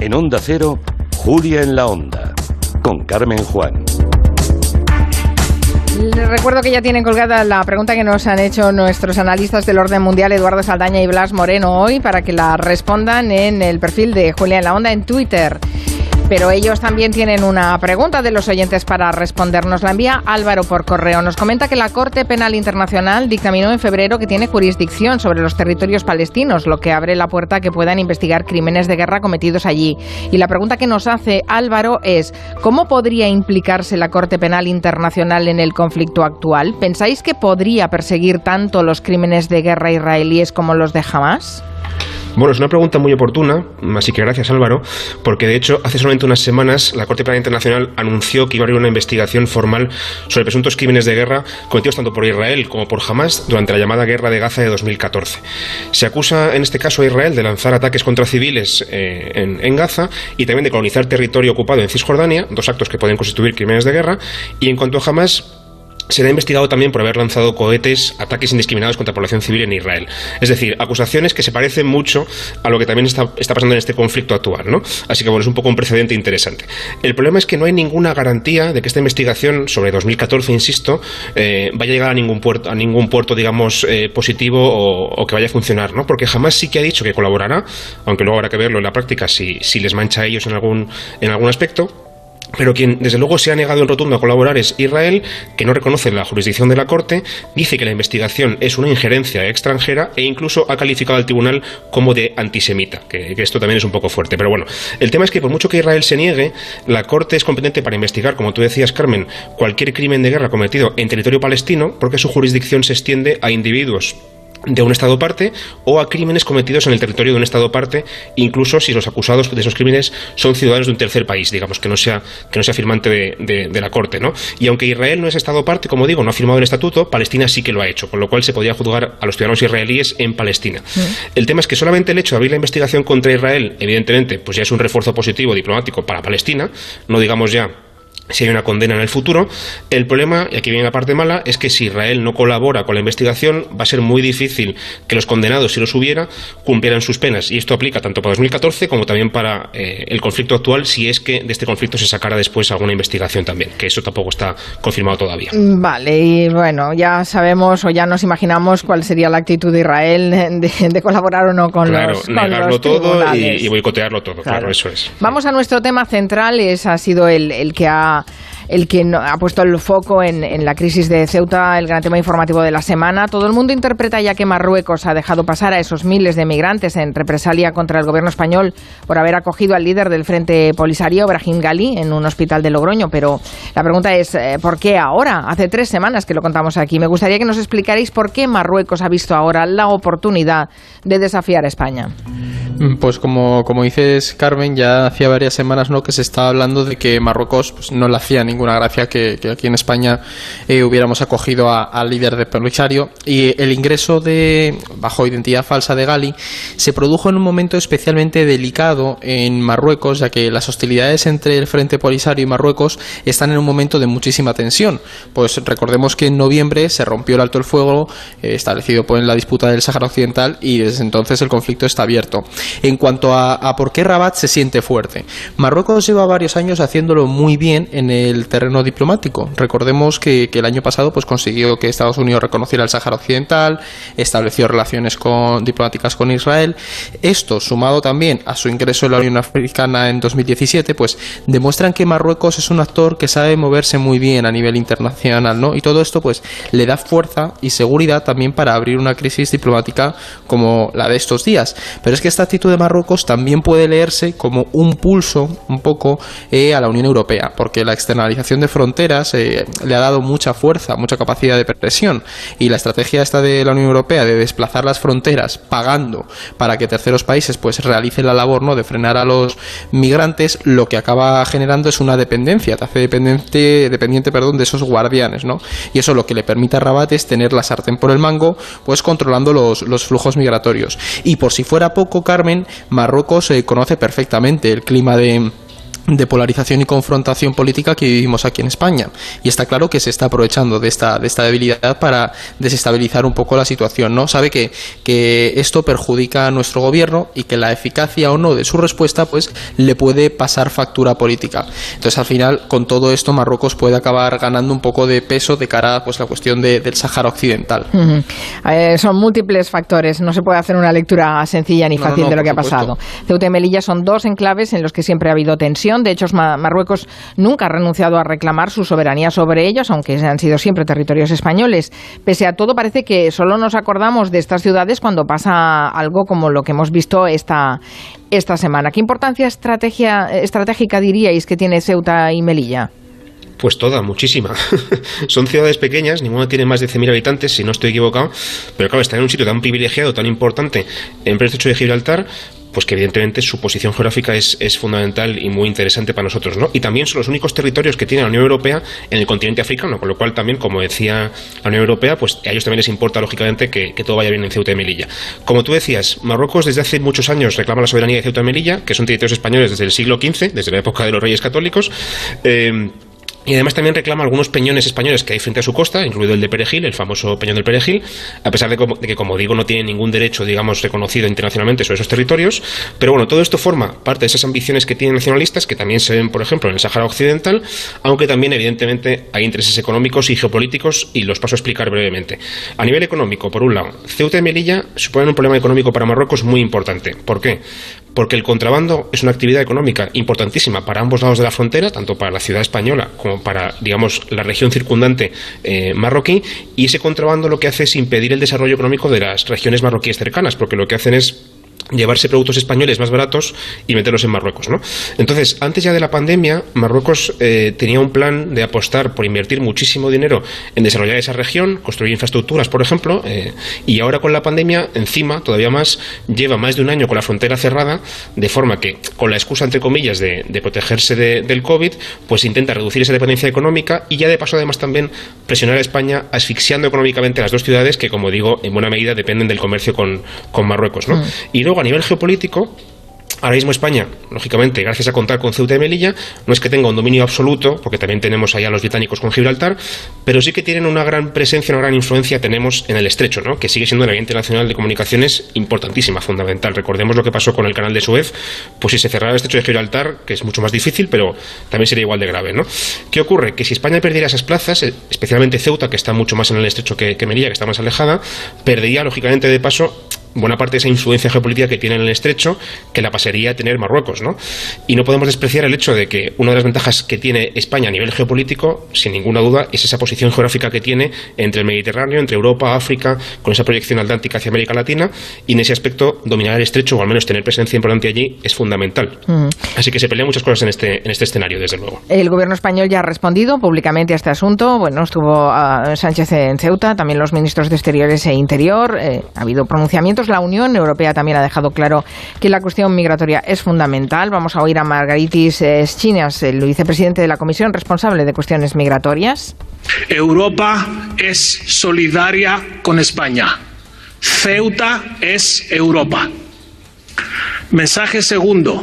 En Onda Cero, Julia en la Onda, con Carmen Juan. Les recuerdo que ya tienen colgada la pregunta que nos han hecho nuestros analistas del orden mundial, Eduardo Saldaña y Blas Moreno, hoy, para que la respondan en el perfil de Julia en la Onda en Twitter. Pero ellos también tienen una pregunta de los oyentes para respondernos. La envía Álvaro por correo. Nos comenta que la Corte Penal Internacional dictaminó en febrero que tiene jurisdicción sobre los territorios palestinos, lo que abre la puerta a que puedan investigar crímenes de guerra cometidos allí. Y la pregunta que nos hace Álvaro es, ¿cómo podría implicarse la Corte Penal Internacional en el conflicto actual? ¿Pensáis que podría perseguir tanto los crímenes de guerra israelíes como los de Hamas? Bueno, es una pregunta muy oportuna, así que gracias Álvaro, porque de hecho hace solamente unas semanas la Corte Penal Internacional anunció que iba a abrir una investigación formal sobre presuntos crímenes de guerra cometidos tanto por Israel como por Hamas durante la llamada Guerra de Gaza de 2014. Se acusa en este caso a Israel de lanzar ataques contra civiles eh, en, en Gaza y también de colonizar territorio ocupado en Cisjordania, dos actos que pueden constituir crímenes de guerra, y en cuanto a Hamas, será investigado también por haber lanzado cohetes, ataques indiscriminados contra población civil en Israel. Es decir, acusaciones que se parecen mucho a lo que también está, pasando en este conflicto actual, ¿no? Así que bueno, es un poco un precedente interesante. El problema es que no hay ninguna garantía de que esta investigación sobre 2014, insisto, eh, vaya a llegar a ningún puerto, a ningún puerto digamos, eh, positivo o, que vaya a funcionar, ¿no? Porque jamás sí que ha dicho que colaborará, aunque luego habrá que verlo en la práctica si, si les mancha a ellos en algún, en algún aspecto pero quien desde luego se ha negado en rotundo a colaborar es Israel, que no reconoce la jurisdicción de la Corte, dice que la investigación es una injerencia extranjera e incluso ha calificado al tribunal como de antisemita, que, esto también es un poco fuerte. Pero bueno, el tema es que por mucho que Israel se niegue, la Corte es competente para investigar, como tú decías, Carmen, cualquier crimen de guerra cometido en territorio palestino, porque su jurisdicción se extiende a individuos de un Estado parte o a crímenes cometidos en el territorio de un Estado parte, incluso si los acusados de esos crímenes son ciudadanos de un tercer país, digamos, que no sea, que no sea firmante de, de, la Corte. ¿no? Y aunque Israel no es Estado parte, como digo, no ha firmado el estatuto, Palestina sí que lo ha hecho, con lo cual se podría juzgar a los ciudadanos israelíes en Palestina. Mm. El tema es que solamente el hecho de abrir la investigación contra Israel, evidentemente, pues ya es un refuerzo positivo diplomático para Palestina, no digamos ya si hay una condena en el futuro. El problema, y aquí viene la parte mala, es que si Israel no colabora con la investigación, va a ser muy difícil que los condenados, si los hubiera, cumplieran sus penas. Y esto aplica tanto para 2014 como también para eh, el conflicto actual, si es que de este conflicto se sacara después alguna investigación también, que eso tampoco está confirmado todavía. Mm, vale, y bueno, ya sabemos o ya nos imaginamos cuál sería la actitud de Israel de, colaborar o no con claro, los negarlo todo y, boicotearlo todo, claro. eso es. Vamos a nuestro tema central, ese ha sido el, el que ha el que ha puesto el foco en, la crisis de Ceuta, el gran tema informativo de la semana. Todo el mundo interpreta ya que Marruecos ha dejado pasar a esos miles de migrantes en represalia contra el gobierno español por haber acogido al líder del Frente Polisario, Brahim Gali, en un hospital de Logroño. Pero la pregunta es, eh, ¿por qué ahora? Hace tres semanas que lo contamos aquí. Me gustaría que nos explicarais por qué Marruecos ha visto ahora la oportunidad de desafiar a España. Mm, pues como, como dices, Carmen, ya hacía varias semanas ¿no? que se estaba hablando de que Marruecos pues, no le hacía ninguna gracia que, aquí en España eh, hubiéramos acogido al líder de Polisario y el ingreso de bajo identidad falsa de Gali se produjo en un momento especialmente delicado en Marruecos, ya que las hostilidades entre el Frente Polisario y Marruecos están en un momento de muchísima tensión. Pues recordemos que en noviembre se rompió el alto el fuego eh, establecido por la disputa del Sáhara Occidental y desde entonces el conflicto está abierto. En cuanto a, por qué Rabat se siente fuerte, Marruecos lleva varios años haciéndolo muy bien en el terreno diplomático. Recordemos que, el año pasado pues consiguió que Estados Unidos reconociera el Sáhara Occidental, estableció relaciones con, diplomáticas con Israel. Esto, sumado también a su ingreso en la Unión Africana en 2017, pues demuestran que Marruecos es un actor que sabe moverse muy bien a nivel internacional, ¿no? Y todo esto pues le da fuerza y seguridad también para abrir una crisis diplomática como la de estos días. Pero es que esta de Marruecos también puede leerse como un pulso un poco eh, a la Unión Europea, porque la externalización de fronteras eh, le ha dado mucha fuerza, mucha capacidad de presión y la estrategia esta de la Unión Europea de desplazar las fronteras pagando para que terceros países pues realicen la labor no de frenar a los migrantes, lo que acaba generando es una dependencia, te hace dependiente, dependiente perdón, de esos guardianes, ¿no? Y eso lo que le permite a Rabat es tener la sartén por el mango, pues controlando los, los flujos migratorios. Y por si fuera poco, Carmen, Marruecos se conoce perfectamente el clima de de polarización y confrontación política que vivimos aquí en España. Y está claro que se está aprovechando de esta, de esta debilidad para desestabilizar un poco la situación. ¿no? Sabe que, que esto perjudica a nuestro gobierno y que la eficacia o no de su respuesta pues le puede pasar factura política. Entonces, al final, con todo esto, Marruecos puede acabar ganando un poco de peso de cara a pues, la cuestión de, del Sáhara Occidental. eh, son múltiples factores. No se puede hacer una lectura sencilla ni fácil no, no, de lo que ha pasado. Ceuta y Melilla son dos enclaves en los que siempre ha habido tensión. De hecho, Marruecos nunca ha renunciado a reclamar su soberanía sobre ellos, aunque han sido siempre territorios españoles. Pese a todo, parece que solo nos acordamos de estas ciudades cuando pasa algo como lo que hemos visto esta, esta semana. ¿Qué importancia estratégica diríais que tiene Ceuta y Melilla? Pues toda, muchísima. Son ciudades pequeñas, ninguna tiene más de 100.000 habitantes, si no estoy equivocado, pero claro, están en un sitio tan privilegiado, tan importante, en el de Gibraltar, pues que evidentemente su posición geográfica es, es, fundamental y muy interesante para nosotros, ¿no? Y también son los únicos territorios que tiene la Unión Europea en el continente africano, con lo cual también, como decía la Unión Europea, pues a ellos también les importa, lógicamente, que, todo vaya bien en Ceuta y Melilla. Como tú decías, Marruecos desde hace muchos años reclama la soberanía de Ceuta y Melilla, que son territorios españoles desde el siglo XV, desde la época de los reyes católicos. Eh, y además también reclama algunos peñones españoles que hay frente a su costa, incluido el de Perejil, el famoso peñón del Perejil, a pesar de, que, como digo, no tiene ningún derecho, digamos, reconocido internacionalmente sobre esos territorios. Pero bueno, todo esto forma parte de esas ambiciones que tienen nacionalistas, que también se ven, por ejemplo, en el Sáhara Occidental, aunque también, evidentemente, hay intereses económicos y geopolíticos, y los paso a explicar brevemente. A nivel económico, por un lado, Ceuta y Melilla suponen un problema económico para Marruecos muy importante. ¿Por qué? Porque el contrabando es una actividad económica importantísima para ambos lados de la frontera, tanto para la ciudad española como para, digamos, la región circundante eh, marroquí, y ese contrabando lo que hace es impedir el desarrollo económico de las regiones marroquíes cercanas, porque lo que hacen es llevarse productos españoles más baratos y meterlos en Marruecos, ¿no? Entonces, antes ya de la pandemia, Marruecos eh, tenía un plan de apostar por invertir muchísimo dinero en desarrollar esa región, construir infraestructuras, por ejemplo, eh, y ahora con la pandemia, encima, todavía más, lleva más de un año con la frontera cerrada, de forma que, con la excusa, entre comillas, de, de protegerse de, del COVID, pues intenta reducir esa dependencia económica y ya de paso, además, también presionar a España asfixiando económicamente las dos ciudades que, como digo, en buena medida dependen del comercio con, con Marruecos, ¿no? Mm. Y luego, a nivel geopolítico, Ahora mismo España, lógicamente, gracias a contar con Ceuta y Melilla, no es que tenga un dominio absoluto, porque también tenemos allá a los británicos con Gibraltar, pero sí que tienen una gran presencia, una gran influencia tenemos en el estrecho, ¿no? que sigue siendo una vía internacional de comunicaciones importantísima, fundamental. Recordemos lo que pasó con el canal de Suez, pues si se cerrara el estrecho de Gibraltar, que es mucho más difícil, pero también sería igual de grave. ¿no? ¿Qué ocurre? Que si España perdiera esas plazas, especialmente Ceuta, que está mucho más en el estrecho que Melilla, que está más alejada, perdería, lógicamente, de paso buena parte de esa influencia geopolítica que tiene en el estrecho, que la pasaría a tener Marruecos, ¿no? Y no podemos despreciar el hecho de que una de las ventajas que tiene España a nivel geopolítico, sin ninguna duda, es esa posición geográfica que tiene entre el Mediterráneo, entre Europa, África, con esa proyección atlántica hacia América Latina, y en ese aspecto dominar el estrecho, o al menos tener presencia importante allí, es fundamental. Mm. Así que se pelean muchas cosas en este, en este escenario, desde luego. El gobierno español ya ha respondido públicamente a este asunto. Bueno, estuvo uh, Sánchez en Ceuta, también los ministros de Exteriores e Interior. Eh, ha habido pronunciamientos. La Unión Europea también ha dejado claro que la cuestión migratoria es fundamental. Vamos a oír a Margaritis Chinas, el vicepresidente de la Comisión responsable de cuestiones migratorias. Europa es solidaria con España. Ceuta es Europa. Mensaje segundo.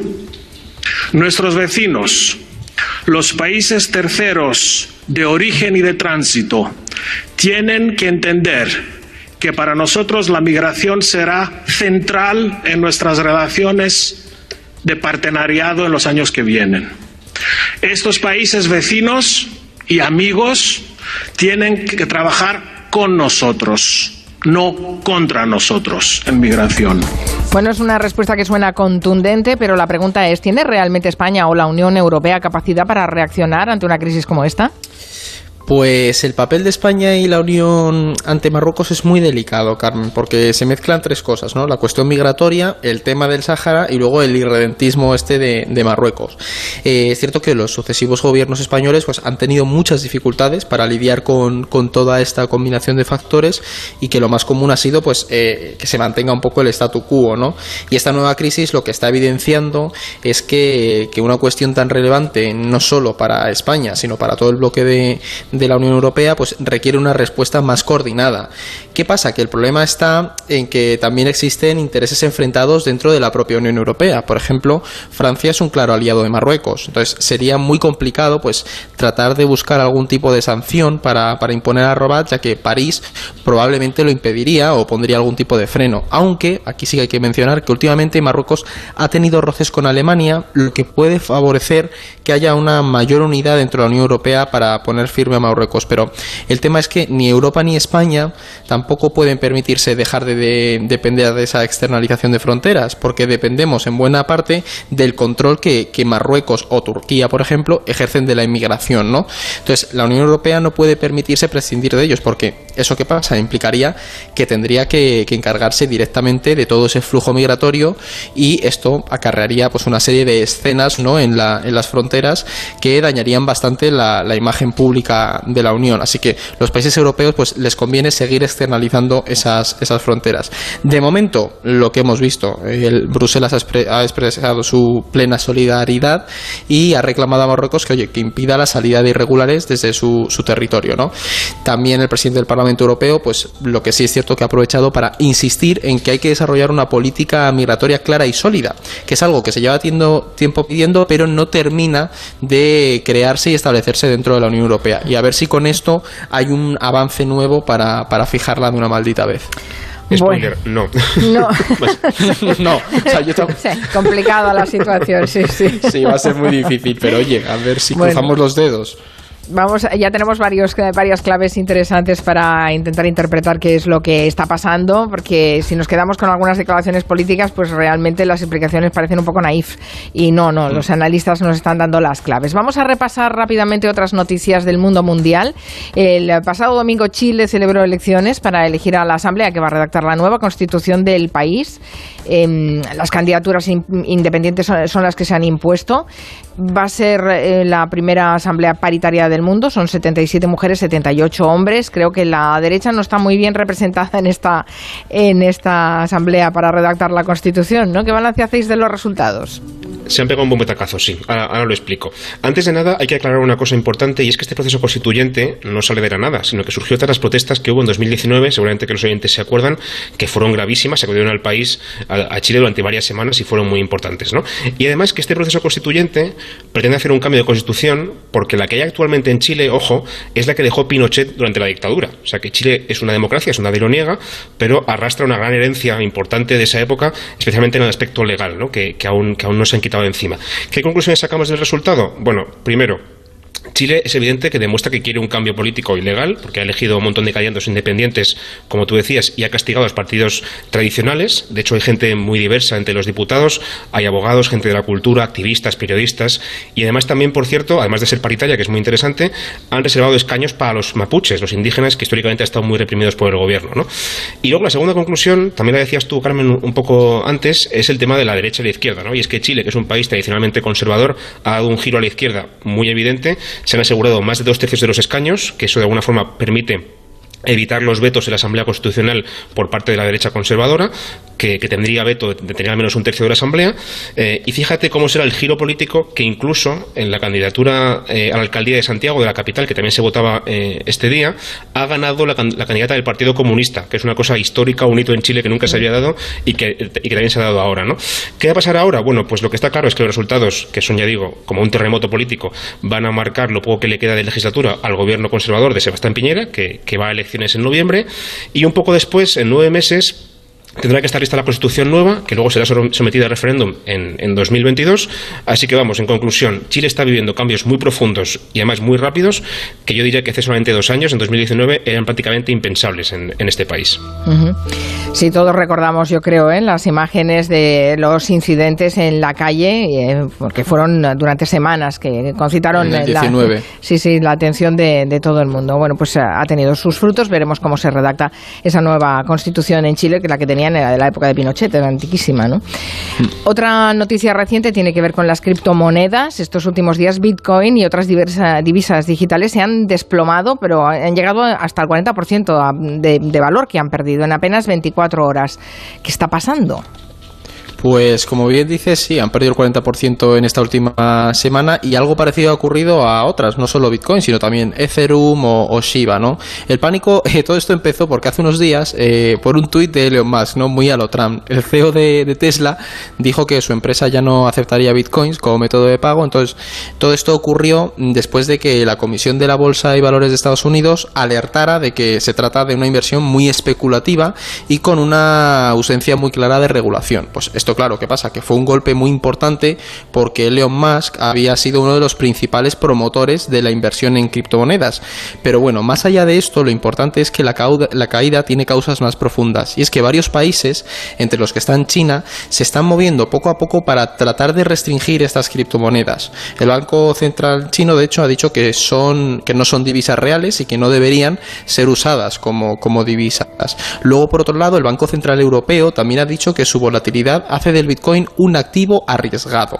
Nuestros vecinos, los países terceros de origen y de tránsito, tienen que entender que para nosotros la migración será central en nuestras relaciones de partenariado en los años que vienen. Estos países vecinos y amigos tienen que trabajar con nosotros no contra nosotros en migración. Bueno, es una respuesta que suena contundente, pero la pregunta es, ¿tiene realmente España o la Unión Europea capacidad para reaccionar ante una crisis como esta? Pues el papel de España y la Unión ante Marruecos es muy delicado, Carmen, porque se mezclan tres cosas, ¿no? La cuestión migratoria, el tema del Sáhara y luego el irredentismo este de, Marruecos. Eh, es cierto que los sucesivos gobiernos españoles pues, han tenido muchas dificultades para lidiar con, con toda esta combinación de factores y que lo más común ha sido pues eh, que se mantenga un poco el statu quo, ¿no? Y esta nueva crisis lo que está evidenciando es que, que una cuestión tan relevante no solo para España, sino para todo el bloque de de la Unión Europea, pues requiere una respuesta más coordinada. ¿Qué pasa? Que el problema está en que también existen intereses enfrentados dentro de la propia Unión Europea. Por ejemplo, Francia es un claro aliado de Marruecos. Entonces sería muy complicado pues tratar de buscar algún tipo de sanción para, para imponer a Rabat, ya que París probablemente lo impediría o pondría algún tipo de freno. Aunque aquí sí que hay que mencionar que últimamente Marruecos ha tenido roces con Alemania, lo que puede favorecer que haya una mayor unidad dentro de la Unión Europea para poner firme a Marruecos. Pero el tema es que ni Europa ni España tampoco pueden permitirse dejar de, depender de esa externalización de fronteras, porque dependemos en buena parte del control que, Marruecos o Turquía, por ejemplo, ejercen de la inmigración, ¿no? Entonces, la Unión Europea no puede permitirse prescindir de ellos, porque eso que pasa implicaría que tendría que, encargarse directamente de todo ese flujo migratorio y esto acarrearía pues una serie de escenas, ¿no? En, la, en las fronteras que dañarían bastante la imagen pública de la Unión. Así que los países europeos pues les conviene seguir externalizando esas, esas fronteras. De momento, lo que hemos visto, el Bruselas ha, expresado su plena solidaridad y ha reclamado a Marruecos que, que impida la salida de irregulares desde su, su territorio, ¿no? También el presidente del Parlamento Europeo, pues lo que sí es cierto que ha aprovechado para insistir en que hay que desarrollar una política migratoria clara y sólida, que es algo que se lleva tiempo pidiendo, pero no termina de crearse y establecerse dentro de la Unión Europea. Y a ver si con esto hay un avance nuevo para, para fijarla de una maldita vez. Spoiler, no. No. Pues, no. O sea, yo complicada la situación, sí, sí. Sí, va a ser muy difícil, pero oye, a ver si cruzamos los dedos. Vamos, ya tenemos varios, varias claves interesantes para intentar interpretar qué es lo que está pasando, porque si nos quedamos con algunas declaraciones políticas, pues realmente las implicaciones parecen un poco naif. Y no, no, los analistas nos están dando las claves. Vamos a repasar rápidamente otras noticias del mundo mundial. El pasado domingo Chile celebró elecciones para elegir a la Asamblea que va a redactar la nueva constitución del país. Em, las candidaturas independientes son, las que se han impuesto. Va a ser eh, la primera Asamblea paritaria de del mundo, son 77 mujeres, 78 hombres. Creo que la derecha no está muy bien representada en esta, en esta asamblea para redactar la Constitución, ¿no? ¿Qué balance hacéis de los resultados? Se han pegado un bombetacazo, sí. Ahora, lo explico. Antes de nada, hay que aclarar una cosa importante y es que este proceso constituyente no sale de la nada, sino que surgió tras las protestas que hubo en 2019, seguramente que los oyentes se acuerdan, que fueron gravísimas, se acudieron al país, a, Chile durante varias semanas y fueron muy importantes, ¿no? Y además que este proceso constituyente pretende hacer un cambio de constitución porque la que hay actualmente en Chile, ojo, es la que dejó Pinochet durante la dictadura. O sea que Chile es una democracia, es una de lo pero arrastra una gran herencia importante de esa época, especialmente en el aspecto legal, ¿no? que, aún, que aún no se han quitado de encima. ¿Qué conclusiones sacamos del resultado? Bueno, primero, Chile es evidente que demuestra que quiere un cambio político ilegal, porque ha elegido un montón de candidatos independientes, como tú decías, y ha castigado a los partidos tradicionales. De hecho, hay gente muy diversa entre los diputados, hay abogados, gente de la cultura, activistas, periodistas, y además también, por cierto, además de ser paritaria, que es muy interesante, han reservado escaños para los mapuches, los indígenas, que históricamente han estado muy reprimidos por el gobierno. Y luego la segunda conclusión, también la decías tú, Carmen, un poco antes, es el tema de la derecha y la izquierda. ¿no? Y es que Chile, que es un país tradicionalmente conservador, ha dado un giro a la izquierda muy evidente se han asegurado más de dos tercios de los escaños, que eso de alguna forma permite evitar los vetos en la Asamblea Constitucional por parte de la derecha conservadora, que, tendría veto de tener al menos un tercio de la Asamblea. Eh, y fíjate cómo será el giro político que incluso en la candidatura eh, a la alcaldía de Santiago, de la capital, que también se votaba eh, este día, ha ganado la, candidata del Partido Comunista, que es una cosa histórica, un hito en Chile que nunca se había dado y que, y que también se ha dado ahora. ¿no? ¿Qué va a pasar ahora? Bueno, pues lo que está claro es que los resultados, que son, ya digo, como un terremoto político, van a marcar lo poco que le queda de legislatura al gobierno conservador de Sebastián Piñera, que, va a elecciones en noviembre, y un poco después, en nueve meses, Tendrá que estar lista la Constitución nueva, que luego será sometida a referéndum en, en, 2022. Así que vamos, en conclusión, Chile está viviendo cambios muy profundos y además muy rápidos, que yo diría que hace solamente dos años, en 2019, eran prácticamente impensables en, este país. Sí, todos recordamos, yo creo, ¿eh? las imágenes de los incidentes en la calle, eh, porque fueron durante semanas que concitaron La, sí, sí, la atención de, de, todo el mundo. Bueno, pues ha tenido sus frutos. Veremos cómo se redacta esa nueva Constitución en Chile, que la que tenía de la época de Pinochet, era antiquísima, ¿no? Otra noticia reciente tiene que ver con las criptomonedas. Estos últimos días Bitcoin y otras diversas divisas digitales se han desplomado, pero han llegado hasta el 40% de, de valor que han perdido en apenas 24 horas. ¿Qué está pasando? Pues como bien dices, sí, han perdido el 40% en esta última semana y algo parecido ha ocurrido a otras, no solo Bitcoin, sino también Ethereum o, Shiba, ¿no? El pánico, eh, todo esto empezó porque hace unos días, eh, por un tuit de Elon Musk, ¿no? Muy a lo Trump, el CEO de, Tesla dijo que su empresa ya no aceptaría Bitcoins como método de pago, entonces todo esto ocurrió después de que la Comisión de la Bolsa y Valores de Estados Unidos alertara de que se trata de una inversión muy especulativa y con una ausencia muy clara de regulación. Pues esto claro, ¿qué pasa? Que fue un golpe muy importante porque Elon Musk había sido uno de los principales promotores de la inversión en criptomonedas. Pero bueno, más allá de esto, lo importante es que la, la caída tiene causas más profundas. Y es que varios países, entre los que están China, se están moviendo poco a poco para tratar de restringir estas criptomonedas. El Banco Central chino, de hecho, ha dicho que, son, que no son divisas reales y que no deberían ser usadas como, como divisas. Luego, por otro lado, el Banco Central Europeo también ha dicho que su volatilidad hace del Bitcoin un activo arriesgado.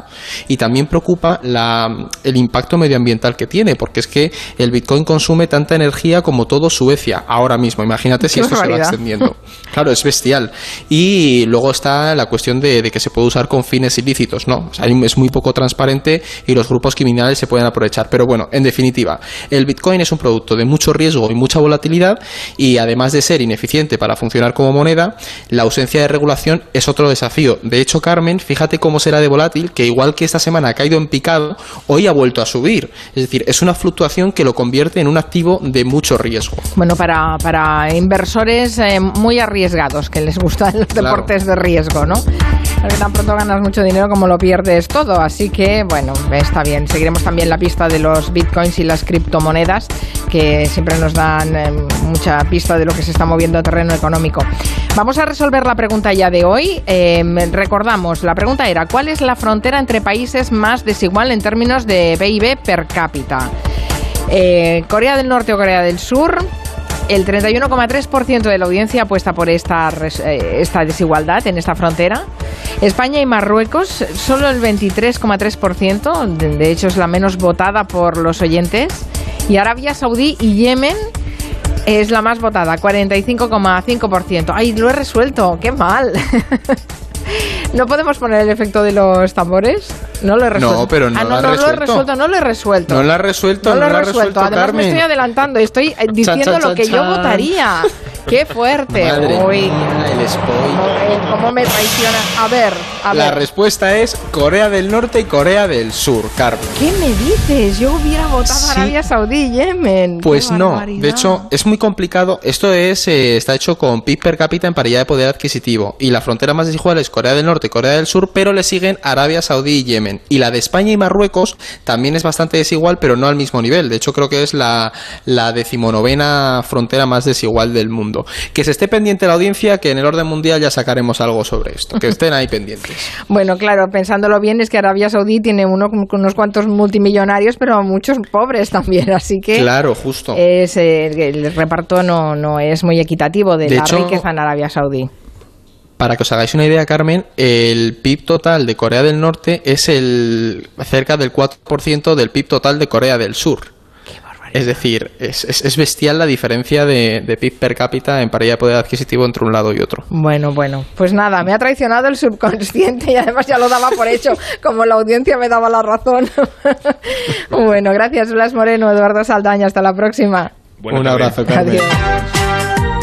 Y también preocupa la, el impacto medioambiental que tiene, porque es que el Bitcoin consume tanta energía como todo Suecia ahora mismo. Imagínate si esto se va extendiendo. Claro, es bestial. Y luego está la cuestión de, que se puede usar con fines ilícitos, ¿no? es muy poco transparente y los grupos criminales se pueden aprovechar. Pero bueno, en definitiva, el Bitcoin es un producto de mucho riesgo y mucha volatilidad y además de ser ineficiente para funcionar como moneda, la ausencia de regulación es otro desafío. De hecho, Carmen, fíjate cómo será de volátil, que igual que esta semana ha caído en picado, hoy ha vuelto a subir. Es decir, es una fluctuación que lo convierte en un activo de mucho riesgo. Bueno, para, para inversores eh, muy arriesgados, que les gustan los deportes de riesgo, ¿no? Porque tan pronto ganas mucho dinero como lo pierdes todo. Así que, bueno, está bien. Seguiremos también la pista de los bitcoins y las criptomonedas, que siempre nos dan eh, mucha pista de lo que se está moviendo a terreno económico. Vamos a resolver la pregunta ya de hoy. Eh, recordamos, la pregunta era, ¿cuál es la frontera entre países más desigual en términos de PIB per cápita? Eh, Corea del Norte o Corea del Sur. El 31,3% de la audiencia apuesta por esta, eh, esta desigualdad en esta frontera. España y Marruecos, solo el 23,3%, de hecho es la menos votada por los oyentes. Y Arabia Saudí y Yemen es la más votada, 45,5%. ¡Ay, lo he resuelto! ¡Qué mal! ¿No podemos poner el efecto de los tambores? No lo he resuelto. No, pero no, ah, no, lo, he resuelto. No lo he resuelto. No lo he resuelto. No lo he resuelto. Además me estoy adelantando. Estoy diciendo lo que yo votaría. ¡Qué fuerte! Madre Uy. el spoiler. ¿Cómo me traiciona? A ver, a La respuesta es Corea del Norte y Corea del Sur, Carmen. ¿Qué me dices? Yo hubiera votado Arabia Saudí y Yemen. Pues no. De hecho, es muy complicado. Esto es eh, está hecho con PIB per cápita en paridad de poder adquisitivo. Y la frontera más desigual es Corea del Norte y Corea del Sur, pero le siguen Arabia Saudí y Yemen. Y la de España y Marruecos también es bastante desigual, pero no al mismo nivel. De hecho, creo que es la, la decimonovena frontera más desigual del mundo. Que se esté pendiente la audiencia, que en el orden mundial ya sacaremos algo sobre esto, que estén ahí pendientes. bueno, claro, pensándolo bien, es que Arabia Saudí tiene uno, unos cuantos multimillonarios, pero muchos pobres también, así que... Claro, justo. Es, el, reparto no, no es muy equitativo de, la riqueza en Arabia Saudí. Para que os hagáis una idea, Carmen, el PIB total de Corea del Norte es el cerca del 4% del PIB total de Corea del Sur. Es decir, es, bestial la diferencia de, de, PIB per cápita en paridad de poder adquisitivo entre un lado y otro. Bueno, bueno, pues nada, me ha traicionado el subconsciente y además ya lo daba por hecho, como la audiencia me daba la razón. bueno, gracias Blas Moreno, Eduardo Saldaña, hasta la próxima. un abrazo, Carmen. Adiós.